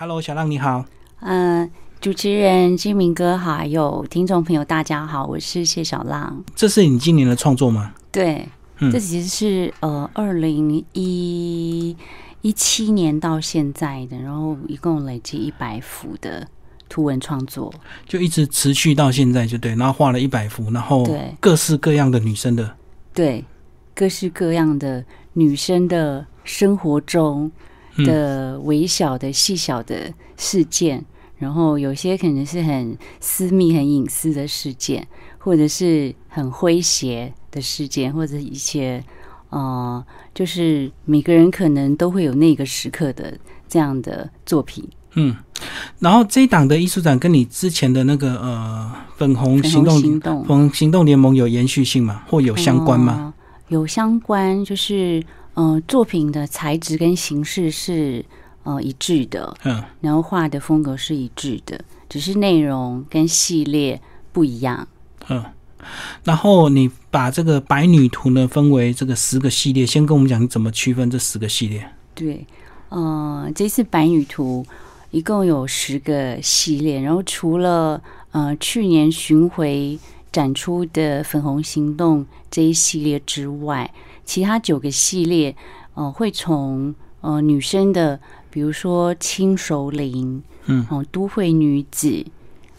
Hello，小浪你好。嗯，主持人金明哥好，还有听众朋友大家好，我是谢小浪。这是你今年的创作吗？对，嗯这其实是呃二零一一七年到现在的，然后一共累计一百幅的图文创作。就一直持续到现在，就对。然后画了一百幅，然后对各式各样的女生的，对，各式各样的女生的生活中嗯的微小的、细小的事件，然后有些可能是很私密、很隐私的事件，或者是很诙谐的事件，或者一些呃，就是每个人可能都会有那个时刻的这样的作品。嗯。然后这一档的艺术展跟你之前的那个呃粉红行动行动粉红行动联盟有延续性吗？或有相关吗？呃有相关，就是呃，作品的材质跟形式是呃一致的，嗯然后画的风格是一致的，只是内容跟系列不一样。嗯。然后你把这个白女图呢分为这个十个系列，先跟我们讲你怎么区分这十个系列。对，呃，这次白女图一共有十个系列，然后除了呃去年巡回展出的粉红行动这一系列之外，其他九个系列呃会从呃女生的，比如说轻熟龄，嗯。哦、都会女子。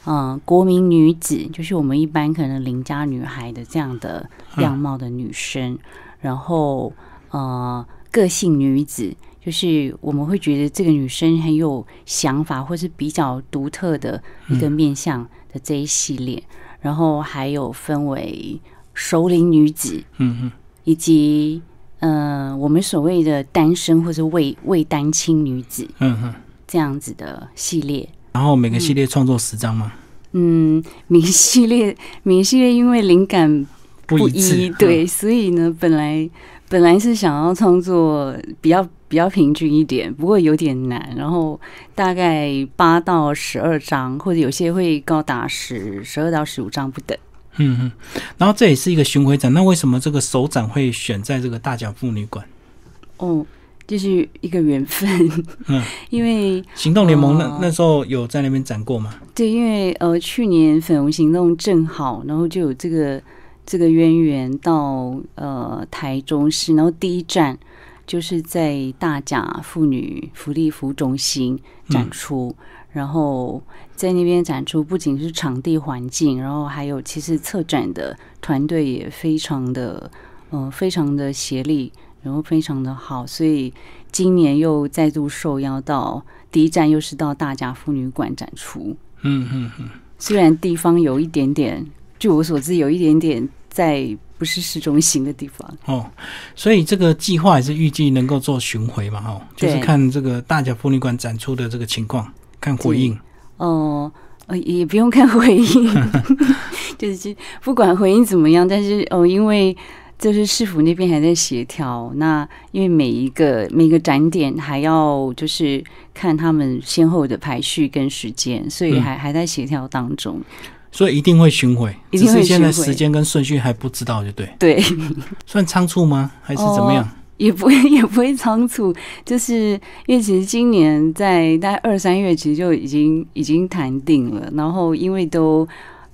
嗯，国民女子就是我们一般可能邻家女孩的这样的样貌的女生，然后呃，个性女子就是我们会觉得这个女生很有想法，或是比较独特的一个面相的这一系列，然后还有分为熟龄女子，嗯嗯以及呃我们所谓的单身或者未未单亲女子嗯哼。这样子的系列。然后每个系列创作十张吗？嗯，每系列每系列因为灵感不。一，对，所以呢，本来本来是想要创作比较比较平均一点，不过有点难。然后大概八到十二张，或者有些会高达十十二到十五张不等。嗯嗯，然后这也是一个巡回展，那为什么这个首展会选在这个大甲妇女馆？哦，就是一个缘分，嗯，因为行动联盟那、哦那时候有在那边展过吗？对，因为呃，去年粉红行动正好，然后就有这个这个渊源到呃台中市，然后第一站就是在大甲妇女福利服务中心展出，然后在那边展出不仅是场地环境，然后还有其实策展的团队也非常的呃非常的协力，然后非常的好，所以今年又再度受邀到第一站，又是到大甲妇女馆展出。嗯嗯嗯，虽然地方有一点点，据我所知，有一点点在不是市中心的地方。哦，所以这个计划也是预计能够做巡回嘛，哦，就是看这个大甲妇女馆展出的这个情况，看回应。哦、呃，也不用看回应，就是不管回应怎么样，但是哦、因为就是市府那边还在协调，那因为每一个每个展点还要就是看他们先后的排序跟时间，所以嗯还、还在协调当中。所以一定会巡回，一定会只是现在时间跟顺序还不知道，就对。对，算仓促吗？还是怎么样？也不会 也不会仓促，就是因为其实今年在大概二三月其实就已经已经谈定了，然后因为都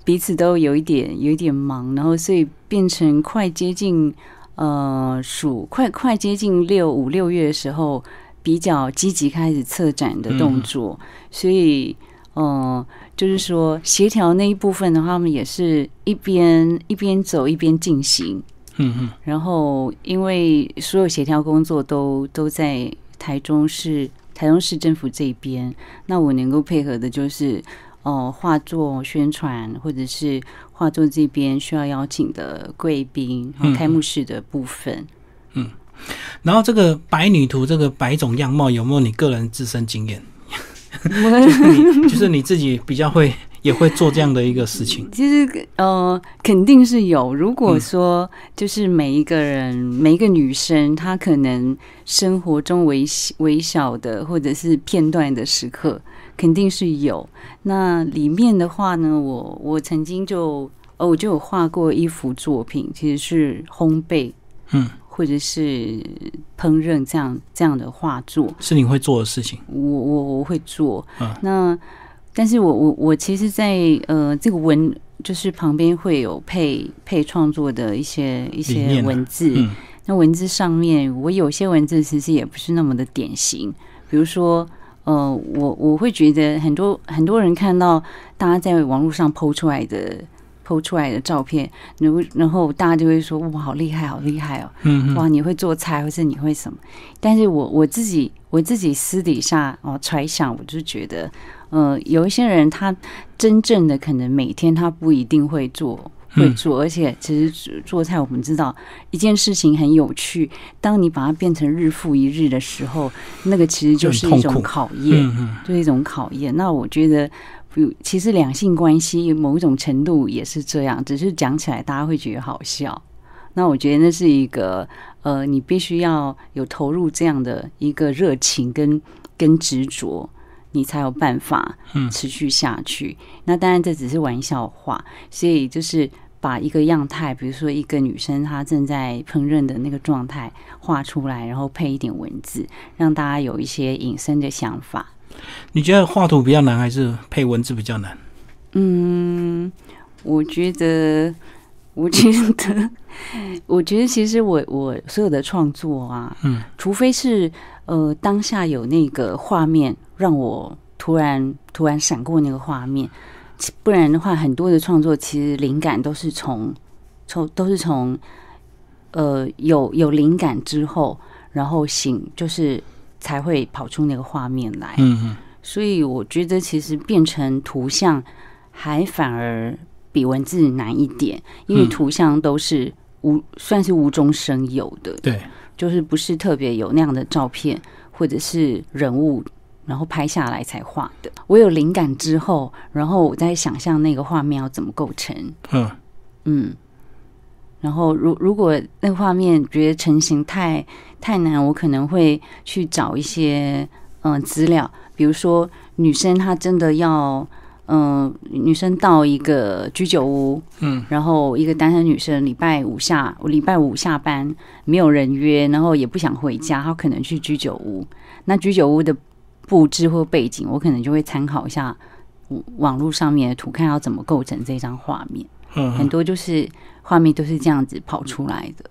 彼此都有一点有一点忙，然后所以变成快接近呃暑快快接近六五六月的时候，比较积极开始策展的动作，所以呃就是说协调那一部分的话，他们也是一边一边走一边进行。嗯嗯然后，因为所有协调工作都都在台中市台中市政府这边，那我能够配合的就是，哦、画作宣传或者是画作这边需要邀请的贵宾，然后开幕式的部分。嗯然后这个白女图这个百种样貌有没有你个人自身经验？你就是你自己比较会也会做这样的一个事情。其实呃，肯定是有。如果说就是每一个人、每一个女生，她可能生活中微小微小的或者是片段的时刻，肯定是有。那里面的话呢，我我曾经就哦，我就有画过一幅作品，其实是烘焙，嗯，或者是烹饪这样这样的画作，是你会做的事情。我我我会做。嗯那但是我我我其实在，呃这个文就是旁边会有配配创作的一些一些文字，嗯。那文字上面，我有些文字其实也不是那么的典型，比如说，呃，我我会觉得很多很多人看到大家在网络上剖出来的剖出来的照片，然后然后大家就会说哇，好厉害，好厉害哦，哇，你会做菜，或是你会什么？但是我我自己我自己私底下哦揣想，我就觉得，呃，有一些人他真正的可能每天他不一定会做。会嗯做，而且其实做菜，我们知道一件事情很有趣。当你把它变成日复一日的时候，那个其实就是一种考验。嗯嗯就是一种考验。那我觉得，其实两性关系某一种程度也是这样，只是讲起来大家会觉得好笑。那我觉得那是一个呃，你必须要有投入这样的一个热情跟跟执着，你才有办法嗯持续下去。那当然这只是玩笑话，所以就是。把一个样态，比如说一个女生她正在烹饪的那个状态画出来，然后配一点文字，让大家有一些引申的想法。你觉得画图比较难，还是配文字比较难？嗯，我觉得，我觉得，我觉得其实我我所有的创作啊，嗯，除非是呃当下有那个画面让我突然突然闪过那个画面，不然的话，很多的创作其实灵感都是从从都是从呃有有灵感之后，然后醒就是才会跑出那个画面来。嗯嗯。所以我觉得其实变成图像还反而比文字难一点，因为嗯。图像都是无算是无中生有的，对，就是不是特别有那样的照片或者是人物。然后拍下来才画的。我有灵感之后，然后我再想象那个画面要怎么构成。嗯嗯，然后如如果那个画面觉得成型太太难，我可能会去找一些嗯、呃资料，比如说女生她真的要嗯、呃女生到一个居酒屋，嗯然后一个单身女生礼拜五下礼拜五下班没有人约，然后也不想回家，她可能去居酒屋。那居酒屋的布置或背景，我可能就会参考一下网网络上面的图，看要怎么构成这张画面。嗯嗯。很多就是画面都是这样子跑出来的。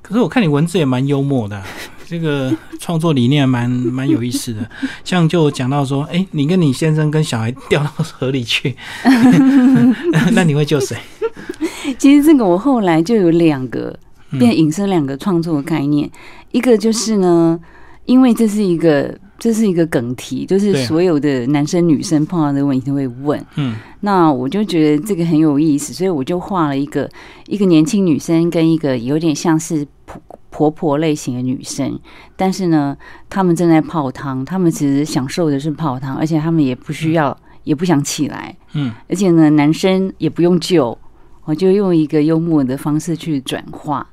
可是我看你文字也蛮幽默的啊、这个创作理念蛮蛮有意思的。像就讲到说，哎、你跟你先生跟小孩掉到河里去，那你会救谁？其实这个我后来就有两个嗯变引申两个创作概念，一个就是呢，因为这是一个这是一个梗题，就是所有的男生女生碰到这个问题都会问。嗯那我就觉得这个很有意思，所以我就画了一个一个年轻女生跟一个有点像是婆婆婆类型的女生，但是呢，她们正在泡汤，她们其实享受的是泡汤，而且她们也不需要，也不想起来，嗯。而且呢，男生也不用救，我就用一个幽默的方式去转化。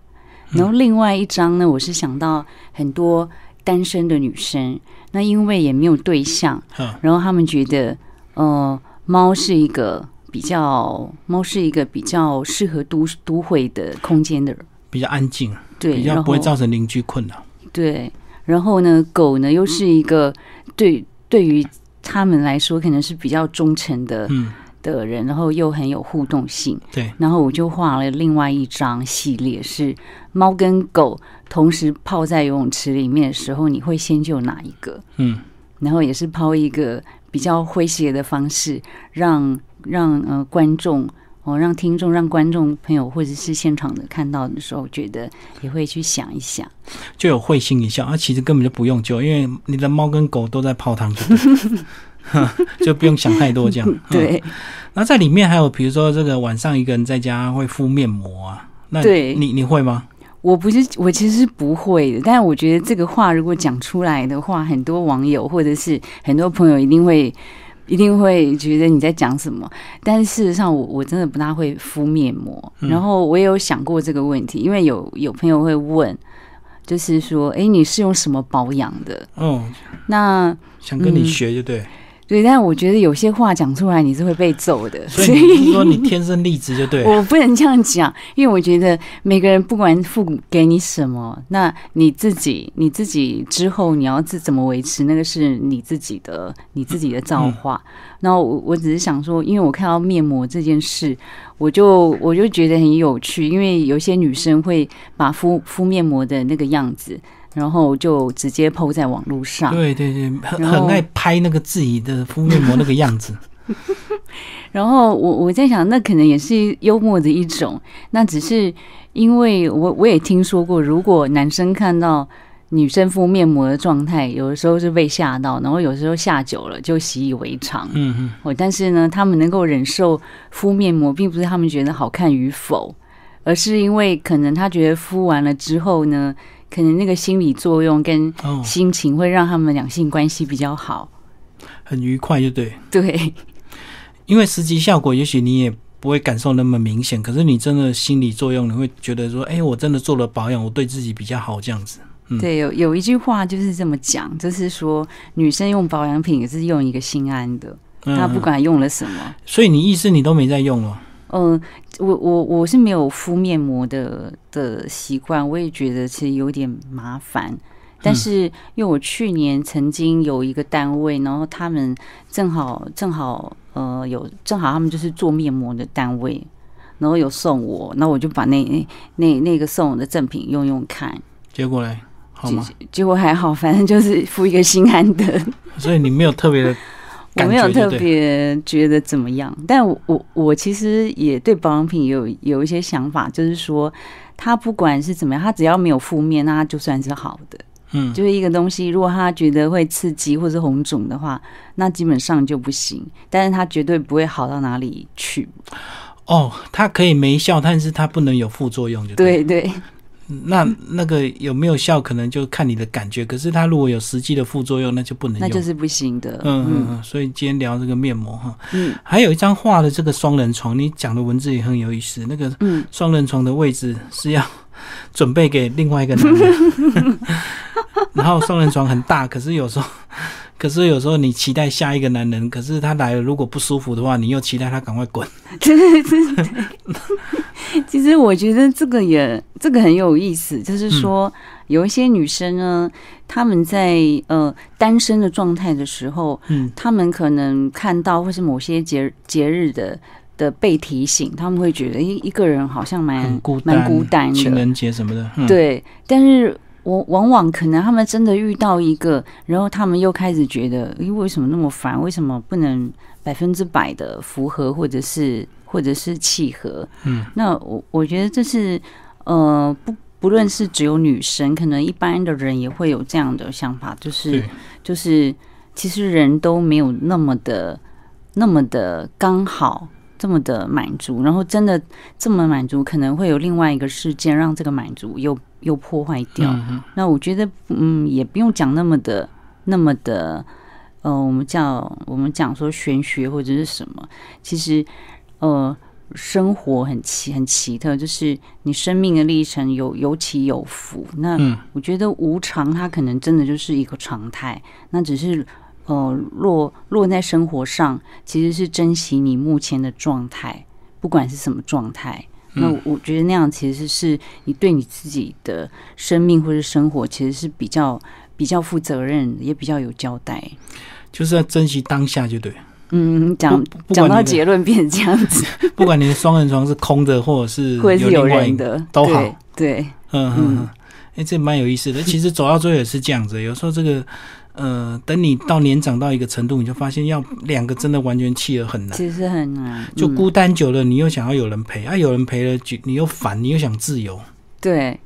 然后另外一张呢，我是想到很多单身的女生，那因为也没有对象，嗯然后他们觉得，呃，猫是一个比较，猫是一个比较适合都都会的空间的人，比较安静，对，比较不会造成邻居困扰。对，然后呢，狗呢又是一个对对于他们来说可能是比较忠诚的嗯，的人，然后又很有互动性。对，然后我就画了另外一张系列，是猫跟狗同时泡在游泳池里面的时候，你会先救哪一个？嗯然后也是抛一个比较诙谐的方式，让让呃观众哦，让听众、让观众朋友或者是现场的看到的时候，觉得也会去想一想。就有会心一笑。啊，其实根本就不用救，因为你的猫跟狗都在泡汤就对，就不用想太多这样。嗯对，那在里面还有，比如说这个晚上一个人在家会敷面膜啊，那对你你会吗？我不是我其实是不会的，但是我觉得这个话如果讲出来的话，很多网友或者是很多朋友一定会一定会觉得你在讲什么。但是事实上我，我真的不大会敷面膜。嗯然后我也有想过这个问题，因为有有朋友会问，就是说，哎，你是用什么保养的？哦，那想跟你嗯学就对。对，但我觉得有些话讲出来你是会被揍的，所以你是说你天生丽质就对了。我不能这样讲，因为我觉得每个人不管父母给你什么，那你自己你自己之后你要自怎么维持，那个是你自己的你自己的造化。然后我我只是想说，因为我看到面膜这件事，我就我就觉得很有趣，因为有些女生会把敷敷面膜的那个样子。然后就直接抛在网络上，对对对，很很爱拍那个自己的敷面膜那个样子。然后我我在想，那可能也是幽默的一种。那只是因为我我也听说过，如果男生看到女生敷面膜的状态，有的时候是被吓到，然后有时候吓久了就习以为常。嗯嗯。哦，但是呢，他们能够忍受敷面膜，并不是他们觉得好看与否，而是因为可能他觉得敷完了之后呢。可能那个心理作用跟心情会让他们两性关系比较好，很愉快，就对。对，因为实际效果也许你也不会感受那么明显，可是你真的心理作用，你会觉得说，哎，我真的做了保养，我对自己比较好，这样子。对，有有一句话就是这么讲，就是说女生用保养品也是用一个心安的，她不管用了什么。所以你意思你都没在用了？嗯，我我我是没有敷面膜的的习惯，我也觉得其实有点麻烦。但是因为我去年曾经有一个单位，然后他们正好正好呃有正好他们就是做面膜的单位，然后有送我，那我就把那那那个送我的赠品用用看。结果嘞，好吗？结果还好，反正就是敷一个心安的。所以你没有特别的。我没有特别觉得怎么样，但我我其实也对保养品有有一些想法，就是说，它不管是怎么样，它只要没有负面，那它就算是好的。嗯，就是一个东西，如果他觉得会刺激或是红肿的话，那基本上就不行。但是它绝对不会好到哪里去。哦，它可以没效，但是它不能有副作用，就对对。那那个有没有效，可能就看你的感觉。可是它如果有实际的副作用，那就不能用，那就是不行的。嗯嗯嗯。所以今天聊这个面膜哈，嗯，还有一张画的这个双人床，你讲的文字也很有意思。那个嗯双人床的位置是要准备给另外一个男人，然后双人床很大，可是有时候。可是有时候你期待下一个男人，可是他来了如果不舒服的话，你又期待他赶快滚。对对对。其实我觉得这个也这个很有意思，就是说有一些女生呢，她们在呃单身的状态的时候，嗯，她们可能看到或是某些节节日的的被提醒，他们会觉得一一个人好像蛮孤蛮孤单，情人节什么的。对，但是。我往往可能他们真的遇到一个，然后他们又开始觉得，诶，为什么那么烦？为什么不能百分之百的符合，或者是或者是契合？嗯，那我我觉得这是呃，不不论是只有女生，可能一般的人也会有这样的想法，就是就是其实人都没有那么的那么的刚好。这么的满足，然后真的这么满足，可能会有另外一个事件让这个满足又又破坏掉。那我觉得，嗯，也不用讲那么的那么的，呃，我们叫我们讲说玄学或者是什么。其实，呃，生活很奇很奇特，就是你生命的历程有有起有伏。那我觉得无常，它可能真的就是一个常态。那只是。呃，落落在生活上，其实是珍惜你目前的状态，不管是什么状态。那我觉得那样其实是你对你自己的生命或者生活，其实是比较比较负责任，也比较有交代。就是要珍惜当下，就对。嗯，讲讲到结论变成这样子，不管你的双人床是空的，或者是或者是有人的，都好。对，嗯嗯，哎，这蛮有意思的。其实走到最后也是这样子，有时候这个。呃，等你到年长到一个程度，你就发现要两个真的完全契合很难，其实很难。就孤单久了，你又想要有人陪，啊，有人陪了，就你又烦，你又想自由。对，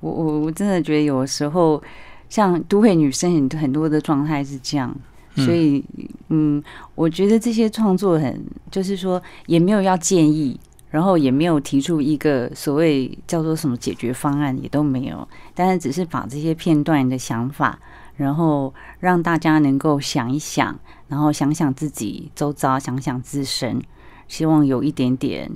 我我我真的觉得有的时候，像都会女生很很多的状态是这样，所以嗯，我觉得这些创作很，就是说也没有要建议，然后也没有提出一个所谓叫做什么解决方案，也都没有，但是只是把这些片段的想法。然后让大家能够想一想，然后想想自己周遭，想想自身，希望有一点点，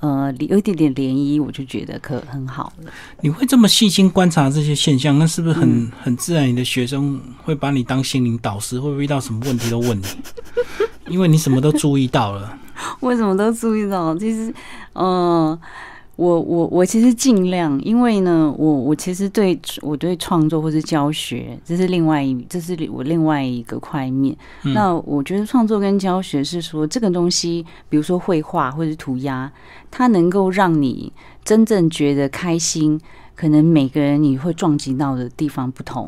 呃，有一点点涟漪，我就觉得可很好了。你会这么细心观察这些现象，那是不是很很自然？你的学生会把你当心灵导师，会不会遇到什么问题都问你？因为你什么都注意到了。我什么都注意到，其实，嗯。我我我其实尽量，因为呢，我我其实对我对创作或是教学，这是另外一，这是我另外一个块面。那我觉得创作跟教学是说，这个东西，比如说绘画或者涂鸦，它能够让你真正觉得开心。可能每个人你会撞击到的地方不同。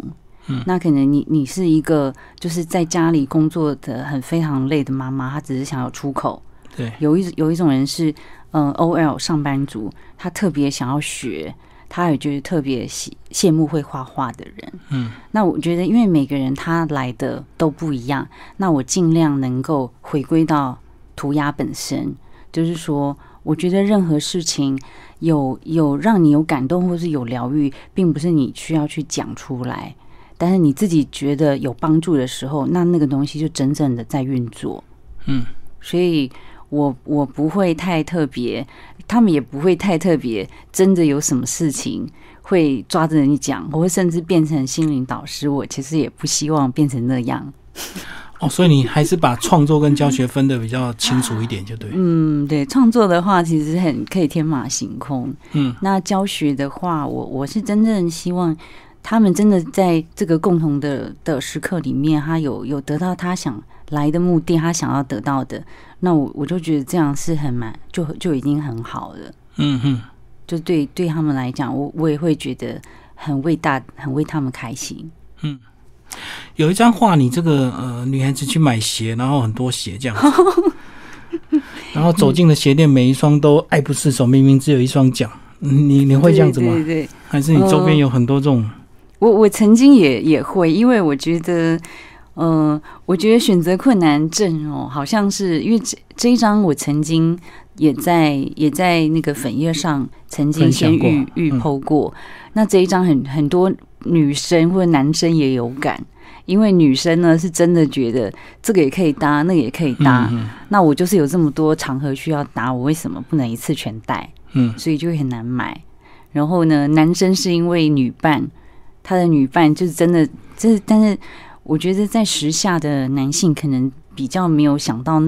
嗯，那可能你你是一个就是在家里工作的很非常累的妈妈，她只是想要出口。对，有一有一种人是。嗯，O L 上班族，他特别想要学，他也就是特别羡羡慕会画画的人。嗯，那我觉得，因为每个人他来的都不一样，那我尽量能够回归到涂鸦本身，就是说，我觉得任何事情有有让你有感动或是有疗愈，并不是你需要去讲出来，但是你自己觉得有帮助的时候，那那个东西就真正的在运作。嗯，所以。我我不会太特别，他们也不会太特别。真的有什么事情会抓着你讲，我会甚至变成心灵导师。我其实也不希望变成那样。哦，所以你还是把创作跟教学分的比较清楚一点，就对。嗯，对，创作的话其实很可以天马行空。嗯，那教学的话，我我是真正希望他们真的在这个共同的的时刻里面，他有有得到他想来的目的，他想要得到的。那我我就觉得这样是很蛮就就已经很好了，嗯哼，就对对他们来讲，我我也会觉得很为大，很为他们开心。嗯，有一张画，你这个呃女孩子去买鞋，然后很多鞋这样，然后走进了鞋店，每一双都爱不释手，明明只有一双脚，你你会这样子吗？对对，还是你周边有很多这种？我我曾经也也会，因为我觉得。嗯，我觉得选择困难症哦，好像是因为这这一张我曾经也在也在那个粉页上曾经先预预剖过。那这一张很很多女生或者男生也有感，因为女生呢是真的觉得这个也可以搭，那个也可以搭。那我就是有这么多场合需要搭，我为什么不能一次全带？嗯，所以就会很难买。然后呢，男生是因为女伴，他的女伴就是真的，就是但是。我觉得在时下的男性可能比较没有想到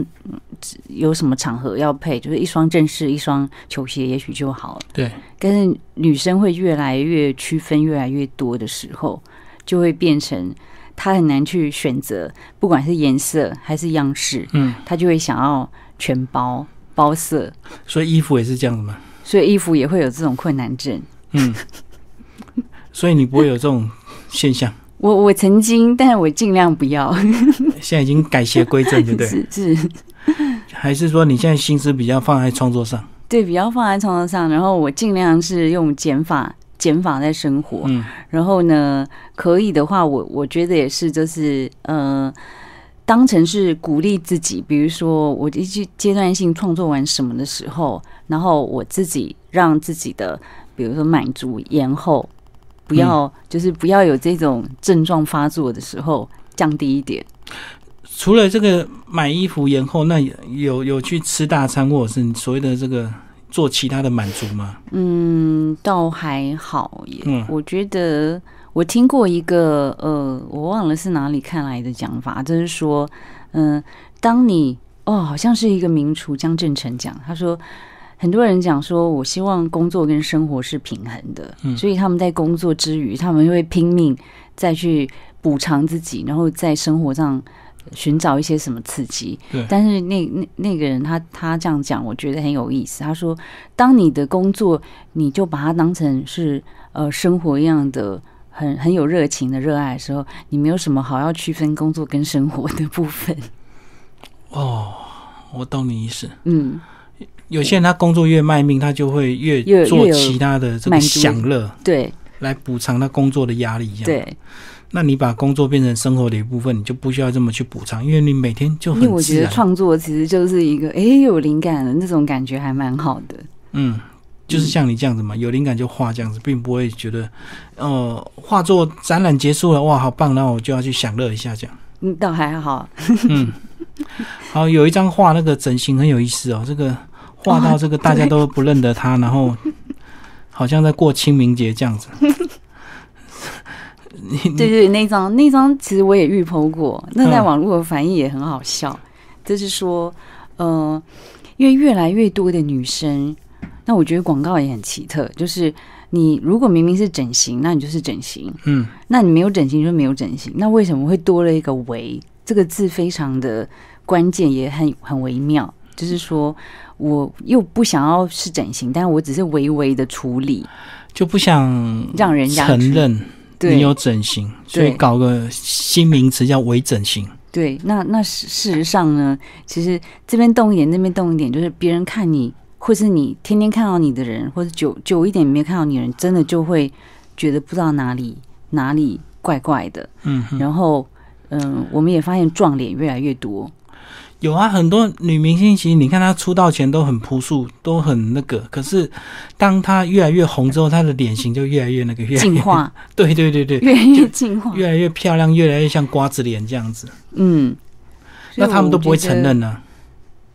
有什么场合要配，就是一双正式一双球鞋，也许就好了。对，但是女生会越来越区分越来越多的时候，就会变成她很难去选择，不管是颜色还是样式，嗯，她就会想要全包包色。所以衣服也是这样的吗？所以衣服也会有这种困难症。嗯，所以你不会有这种现象。我我曾经，但是我尽量不要。现在已经改邪归正，对不对？是是。还是说你现在心思比较放在创作上？对，比较放在创作上。然后我尽量是用减法，减法在生活。嗯。然后呢，可以的话，我我觉得也是，就是呃，当成是鼓励自己。比如说，我一阶阶段性创作完什么的时候，然后我自己让自己的，比如说满足延后。不要，就是不要有这种症状发作的时候，降低一点。除了这个买衣服延后，那有有去吃大餐，或者是所谓的这个做其他的满足吗？嗯，倒还好耶。嗯，我觉得我听过一个呃，我忘了是哪里看来的讲法，就是说，嗯，当你哦，好像是一个名厨江正成讲，他说。很多人讲说，我希望工作跟生活是平衡的，所以他们在工作之余，他们会拼命再去补偿自己，然后在生活上寻找一些什么刺激。对，但是那那那个人他他这样讲，我觉得很有意思。他说，当你的工作，你就把它当成是呃生活一样的很很有热情的热爱的时候，你没有什么好要区分工作跟生活的部分。哦，我懂你意思。嗯。有些人他工作越卖命，他就会越做其他的这个享乐，对，来补偿他工作的压力。对，那你把工作变成生活的一部分，你就不需要这么去补偿，因为你每天就很。因为我觉得创作其实就是一个，哎，有灵感的那种感觉，还蛮好的。嗯，就是像你这样子嘛，有灵感就画这样子，并不会觉得，呃，画作展览结束了，哇，好棒，那我就要去享乐一下这样。嗯，倒还好。嗯，好，有一张画，那个整形很有意思哦，这个。画到这个大家都不认得他，然后好像在过清明节这样子。你对对，那张那张其实我也预剖过，那在嗯网络的反应也很好笑，就是说，呃，因为越来越多的女生，那我觉得广告也很奇特，就是你如果明明是整形，那你就是整形，嗯那你没有整形就是没有整形，那为什么会多了一个“微”这个字？非常的关键，也很很微妙。就是说我又不想要是整形，但我只是微微的处理，就不想让人家承认对你有整形，所以搞个新名词叫微整形。对，那那事事实上呢，其实这边动一点，那边动一点，就是别人看你，或是你天天看到你的人，或者久久一点没看到你的人，真的就会觉得不知道哪里哪里怪怪的。嗯哼，然后，嗯、我们也发现撞脸越来越多。有啊，很多女明星其实你看她出道前都很朴素，都很那个，可是当她越来越红之后，她的脸型就越来越那个，越来越进。化，对对对对，越来越进化。越来越漂亮，越来越像瓜子脸这样子。嗯，那他们都不会承。认呢、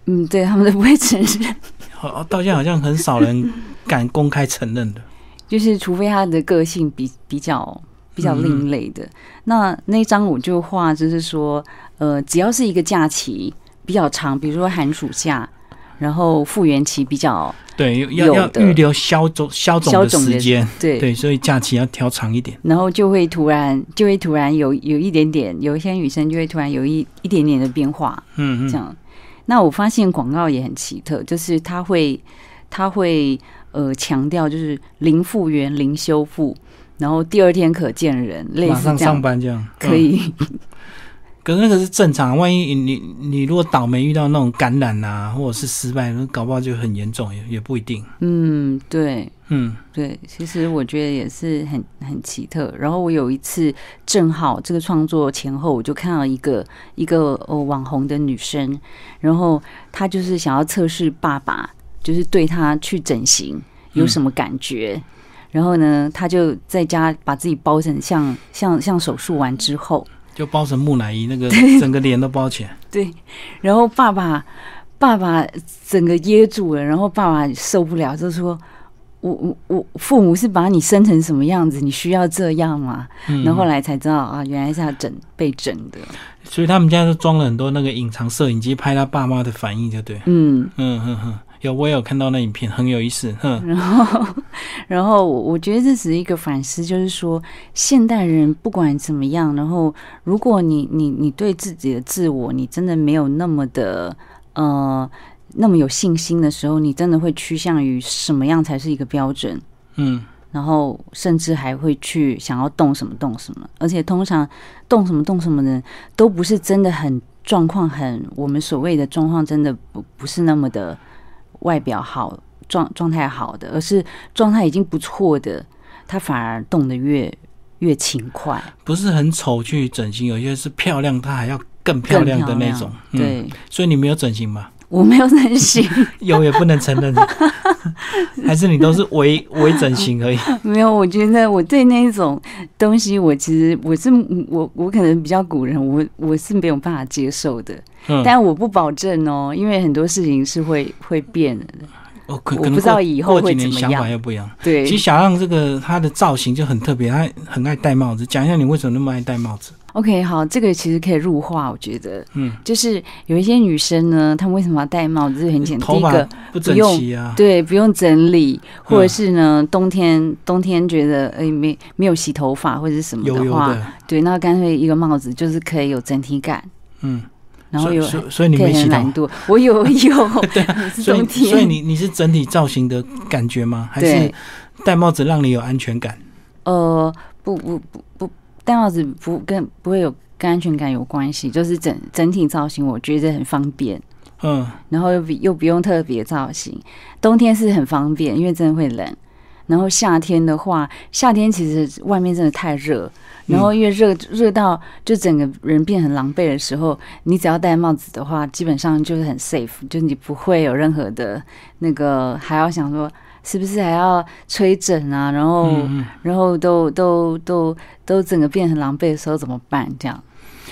嗯，对他们都不会承认，好，到现在好像很少人敢公开承认的。就是除非他的个性比比较比较另类的。那那张我就画，就是说，呃，只要是一个假期比较长，比如说寒暑假，然后复原期比较对，要要预留消肿消肿的时间。对。对，所以假期要调长一点。然后就会突然，就会突然有有一点点，有一些女生就会突然有一一点点的变化，嗯嗯，这样。那我发现广告也很奇特，就是它会它会呃强调就是零复原、零修复，然后第二天可见人，类马上上似这样，班这样可。以。嗯可是那个是正常，万一你你如果倒霉遇到那种感染啊，或者是失败，那搞不好就很严重，也也不一定。嗯，对嗯对，其实我觉得也是很很奇特。然后我有一次正好这个创作前后，我就看到一个一个呃网红的女生，然后她就是想要测试爸爸，就是对她去整形有什么感觉。然后呢，她就在家把自己包成像像像手术完之后，就包成木乃伊，那个整个脸都包起来。对，然后爸爸爸爸整个噎住了，然后爸爸受不了，就说：“我我我父母是把你生成什么样子，你需要这样吗？”嗯，然后后来才知道啊，原来是他整被整的。所以他们家都装了很多那个隐藏摄影机，拍他爸妈的反应，就对。嗯，嗯哼哼，有我也有看到那影片，很有意思。哼，然后然后我我觉得这只是一个反思，就是说现代人不管怎么样，然后如果你你你对自己的自我，你真的没有那么的呃那么有信心的时候，你真的会趋向于什么样才是一个标准？嗯，然后甚至还会去想要动什么动什么，而且通常动什么动什么的人都不是真的很状况很我们所谓的状况真的不不是那么的外表好状状态好的，而是状态已经不错的，他反而动得越越勤快，不是很丑去整形，有些是漂亮，她还要更漂亮的那种。嗯，对所以你没有整形吧？我没有整形，有也不能承认，还是你都是微微整形而已？没有，我觉得我对那一种东西，我其实我是我我可能比较古人，我我是没有办法接受的。嗯，但我不保证哦，因为很多事情是会会变的。哦，可我可能不知道过以后过几年想会怎么样法又不一样。对，其实小浪这个他的造型就很特别，他很爱戴帽子。讲一下你为什么那么爱戴帽子？OK，好，这个其实可以入化，我觉得嗯，就是有一些女生呢，她们为什么要戴帽子？很简单，第一个不整用齐啊。对，不用整理，或者嗯是呢，冬天冬天觉得哎没没有洗头发或者是什么油油话，的，对，那干脆一个帽子就是可以有整体感，嗯，然后有所以你可没洗头以很懒，惰。我有 有，对所以 所以你你是整体造型的感觉吗？还是戴帽子让你有安全感？呃不不不不戴帽子不跟不会有跟安全感有关系，就是整整体造型我觉得很方便。嗯，然后又不又不用特别造型。冬天是很方便，因为真的会冷。然后夏天的话，夏天其实外面真的太热，然后因为热热到就整个人变很狼狈的时候，你只要戴帽子的话，基本上就是很 safe，就你不会有任何的那个还要想说是不是还要吹枕啊，然后、然后都都都都整个变很狼狈的时候怎么办？这样。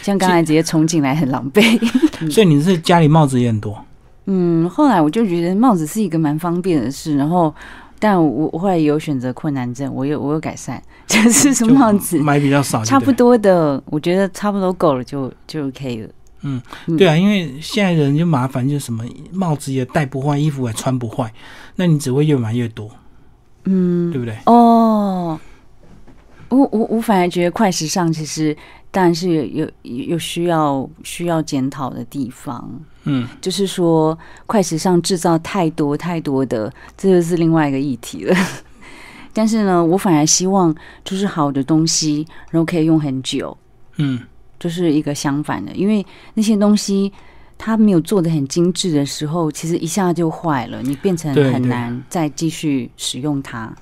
像刚才直接冲进来很狼狈，所以你是家里帽子也很多，嗯，后来我就觉得帽子是一个蛮方便的事，然后但我我后来也有选择困难症，我有我有改善，就是什么帽子，买比较少，差不。多的，我觉得差不多够了，就就 OK 了。嗯，对啊，因为现在人就麻烦，就是什么帽子也戴不坏，衣服也穿不坏，那你只会越买越多，嗯，对不对？哦，我我我反而觉得快时尚其实当然是有有有需要需要检讨的地方，嗯，就是说快时尚制造太多太多的，这就是另外一个议题了。但是呢，我反而希望就是好的东西，然后可以用很久，嗯，就是一个相反的，因为那些东西它没有做的很精致的时候，其实一下就坏了，你变成很难再继续使用它。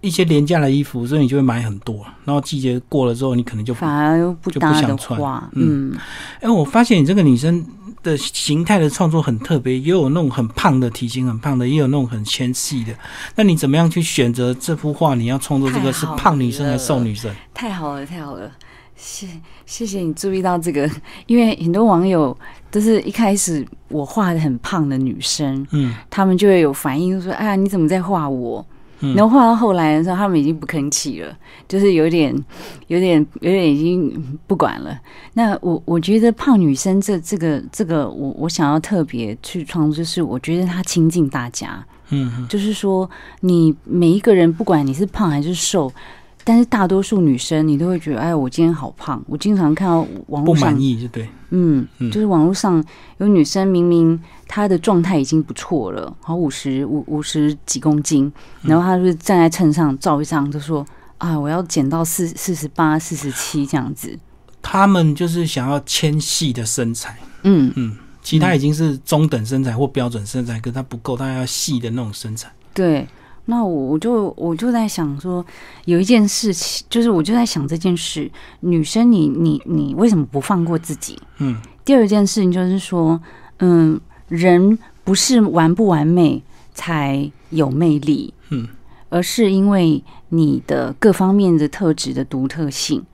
一些廉价的衣服，所以你就会买很多，然后季节过了之后，你可能就反而又不就不想穿嗯，哎、我发现你这个女生的形态的创作很特别，也有那种很胖的体型很胖的，也有那种很纤细的。那你怎么样去选择这幅画？你要创作这个是胖女生还是瘦女生？太好了，太好了，谢谢谢你注意到这个，因为很多网友都是一开始我画的很胖的女生，嗯他们就会有反应说：“哎呀，你怎么在画我？”嗯然后画到后来的时候，他们已经不吭气了，就是有点、有点、有点已经不管了。那我我觉得胖女生这这个这个，我我想要特别去创作，就是我觉得她亲近大家，嗯嗯就是说你每一个人，不管你是胖还是瘦。但是大多数女生，你都会觉得，哎，我今天好胖。我经常看到网不络上满意就对。嗯嗯，就是网络上有女生明明她的状态已经不错了，好五十五五十几公斤，嗯然后她就是站在秤上照一张，就说啊，我要减到四四十八、四十七这样子。他们就是想要纤细的身材，嗯，嗯，其他已经是中等身材或标准身材，可是它不够，它要细的那种身材。对。那我我就我就在想说，有一件事情，就是我就在想这件事，女生你你你为什么不放过自己？嗯第二件事情就是说，嗯，人不是完不完美才有魅力，嗯，而是因为你的各方面的特质的独特性。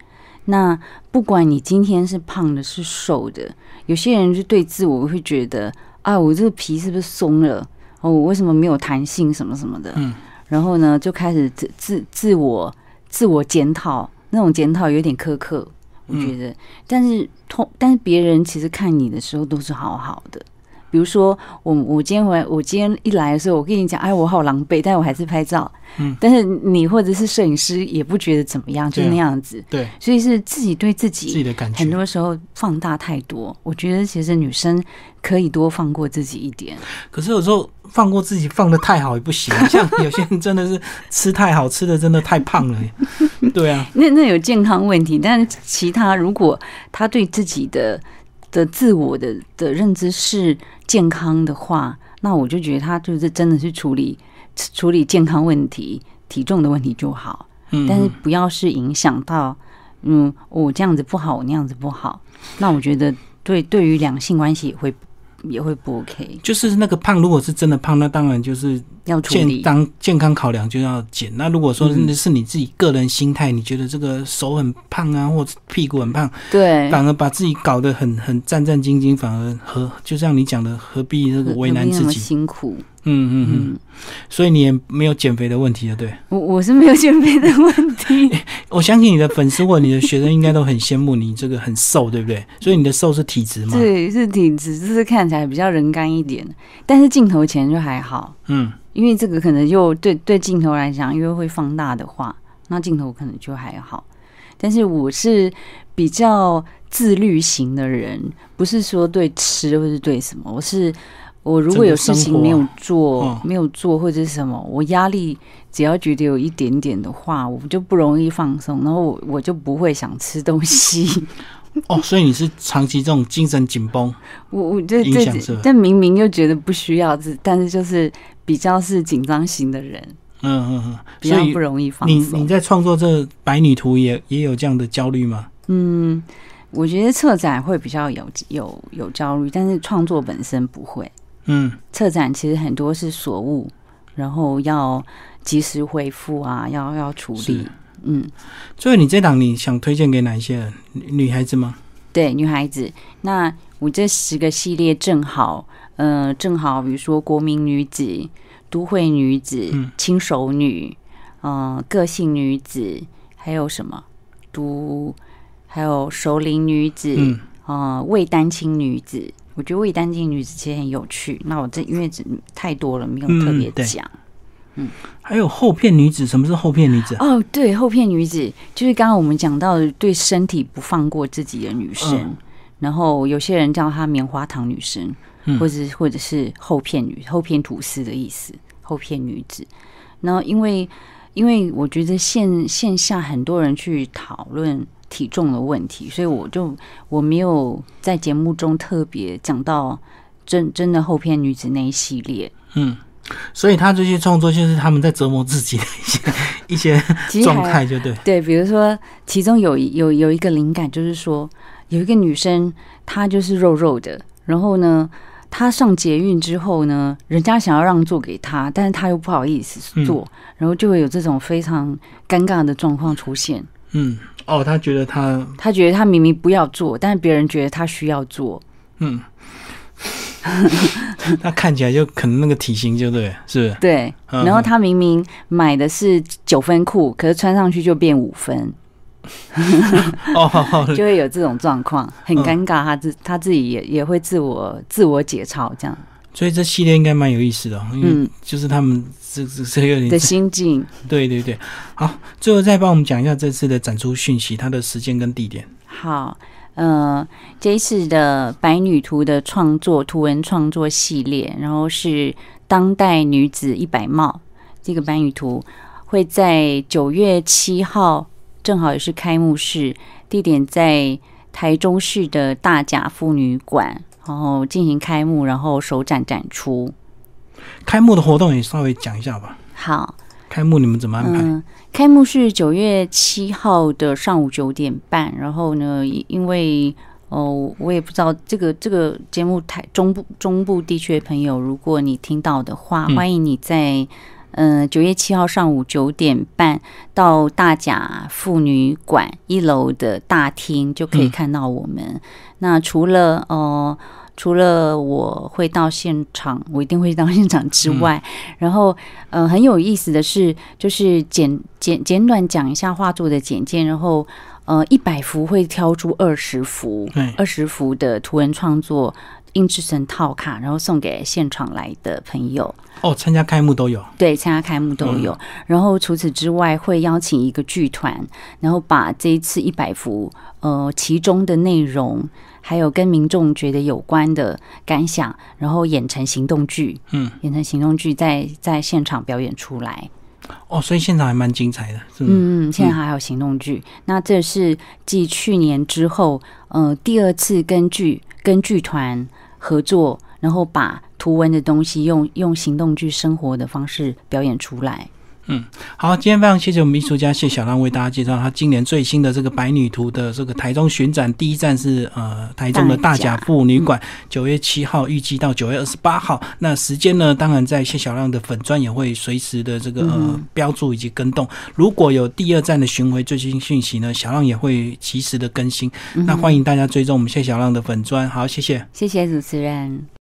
那不管你今天是胖的，是瘦的，有些人就对自我会觉得啊，我这个皮是不是松了？哦，我为什么没有弹性什么什么的？嗯，然后呢，就开始自自自我自我检讨，那种检讨有点苛刻，我觉得。但是通，但是别人其实看你的时候都是好好的。比如说，我我今天回来，我今天一来的时候，我跟你讲，哎，我好狼狈，但我还是拍照。嗯，但是你或者是摄影师也不觉得怎么样，就那样子。对所以是自己对自己自己己的感觉很。多时候放大太多。我觉得其实女生可以多放过自己一点。可是有时候放过自己放的太好也不行，像有些人真的是吃太好，吃的真的太胖了。对啊，那那有健康问题，但是其他如果他对自己的的自我的的认知是健康的话，那我就觉得他就是真的是处理处理健康问题、体重的问题就好，嗯，但是不要是影响到嗯我这样子不好，我那样子不好，那我觉得对对于两性关系也会也会不 OK，就是那个胖，如果是真的胖，那当然就是健要健。当健康考量就要减。那如果说真的是你自己个人心态，你觉得这个手很胖啊，或者屁股很胖，对，反而把自己搞得很很战战兢兢，反而何就像你讲的，何必这个为难自己？辛苦。嗯嗯嗯，嗯，所以你也没有减肥的问题了，对。我我是没有减肥的问题。我相信你的粉丝或你的学生应该都很羡慕你这个很瘦，对不对？所以你的瘦是体质吗？对，是体质，就是看起来比较人干一点，但是镜头前就还好，嗯因为这个可能就对对镜头来讲，因为会放大的话，那镜头可能就还好。但是我是比较自律型的人，不是说对吃或是对什么，我是我如果有事情没有做，没有做或者是什么，我压力只要觉得有一点点的话，我就不容易放松，然后我我就不会想吃东西。哦，所以你是长期这种精神紧绷，我我这这影响是吧，但明明又觉得不需要，这但是就是比较是紧张型的人，嗯嗯嗯，比较不容易放你你。在创作这白女图也也有这样的焦虑吗？嗯，我觉得策展会比较有有有焦虑，但是创作本身不会。嗯策展其实很多是所务，然后要及时回复啊，要要处理。嗯，所以你这档你想推荐给哪一些人？女女孩子吗？对，女孩子，那我这十个系列正好，呃，正好比如说国民女子、都会女子、嗯轻熟女，呃，个性女子，还有什么都，还有熟龄女子，嗯，呃，未单亲女子。我觉得未单亲女子其实很有趣。那我这因为只太多了，没有特别讲嗯。还有后片女子，什么是后片女子啊？哦，对，后片女子就是刚刚我们讲到的，对身体不放过自己的女生。嗯然后有些人叫她棉花糖女生，嗯或者是或者是后片女后片吐司的意思，后片女子。然后因为因为我觉得线线下很多人去讨论体重的问题，所以我就我没有在节目中特别讲到真真的后片女子那一系列。嗯，所以他这些创作就是他们在折磨自己的一些 一些状态，就对。对，比如说，其中有有有一个灵感，就是说，有一个女生，她就是肉肉的，然后呢，她上捷运之后呢，人家想要让座给她，但是她又不好意思坐，然后就会有这种非常尴尬的状况出现。嗯，哦，他觉得他他觉得他明明不要做，但是别人觉得他需要做。嗯，他看起来就可能那个体型就对，是不是？对，嗯然后他明明买的是九分裤，可是穿上去就变五分，哦，就会有这种状况，很嗯尴尬。他自他自己也也会自我自我解嘲这样。所以这系列应该蛮有意思的哦，因为嗯就是他们这这这有的心境。对对对。好，最后再帮我们讲一下这次的展出讯息，它的时间跟地点。好，呃，这一次的白女图的创作图文创作系列，然后是当代女子一百帽这个白女图会在九月七号，正好也是开幕式，地点在台中市的大甲妇女馆，然后进行开幕，然后首展展出。开幕的活动也稍微讲一下吧。好，开幕你们怎么安排？嗯，开幕是九月七号的上午九点半。然后呢，因因为哦，我也不知道这个这个节目台中部中部地区的朋友，如果你听到的话，嗯欢迎你在嗯九月七号上午九点半到大甲妇女馆一楼的大厅就可以嗯看到我们。那除了呃。除了我会到现场，我一定会到现场之外，然后呃很有意思的是，就是简简简短讲一下画作的简介，然后呃一百幅会挑出二十幅，对，二十幅的图文创作印制成套卡，然后送给现场来的朋友。哦，参加开幕都有。对，参加开幕都有。然后除此之外，会邀请一个剧团，然后把这一次一百幅呃其中的内容，还有跟民众觉得有关的感想，然后演成行动剧，嗯，演成行动剧在在现场表演出来。哦，所以现场还蛮精彩的。是？嗯嗯，现在还有行动剧。那这是继去年之后，呃，第二次跟剧跟剧团合作，然后把图文的东西用用行动剧生活的方式表演出来。好，今天非常谢谢我们艺术家谢小浪为大家介绍他今年最新的这个白女图的这个台中巡展，第一站是呃台中的大甲妇女馆，九月七号预计到九月二十八号。那时间呢，当然在谢小浪的粉砖也会随时的这个呃嗯标注以及跟动。如果有第二站的巡回最新讯息呢，小浪也会及时的更新。那欢迎大家追踪我们谢小浪的粉砖。好，谢谢。谢谢主持人。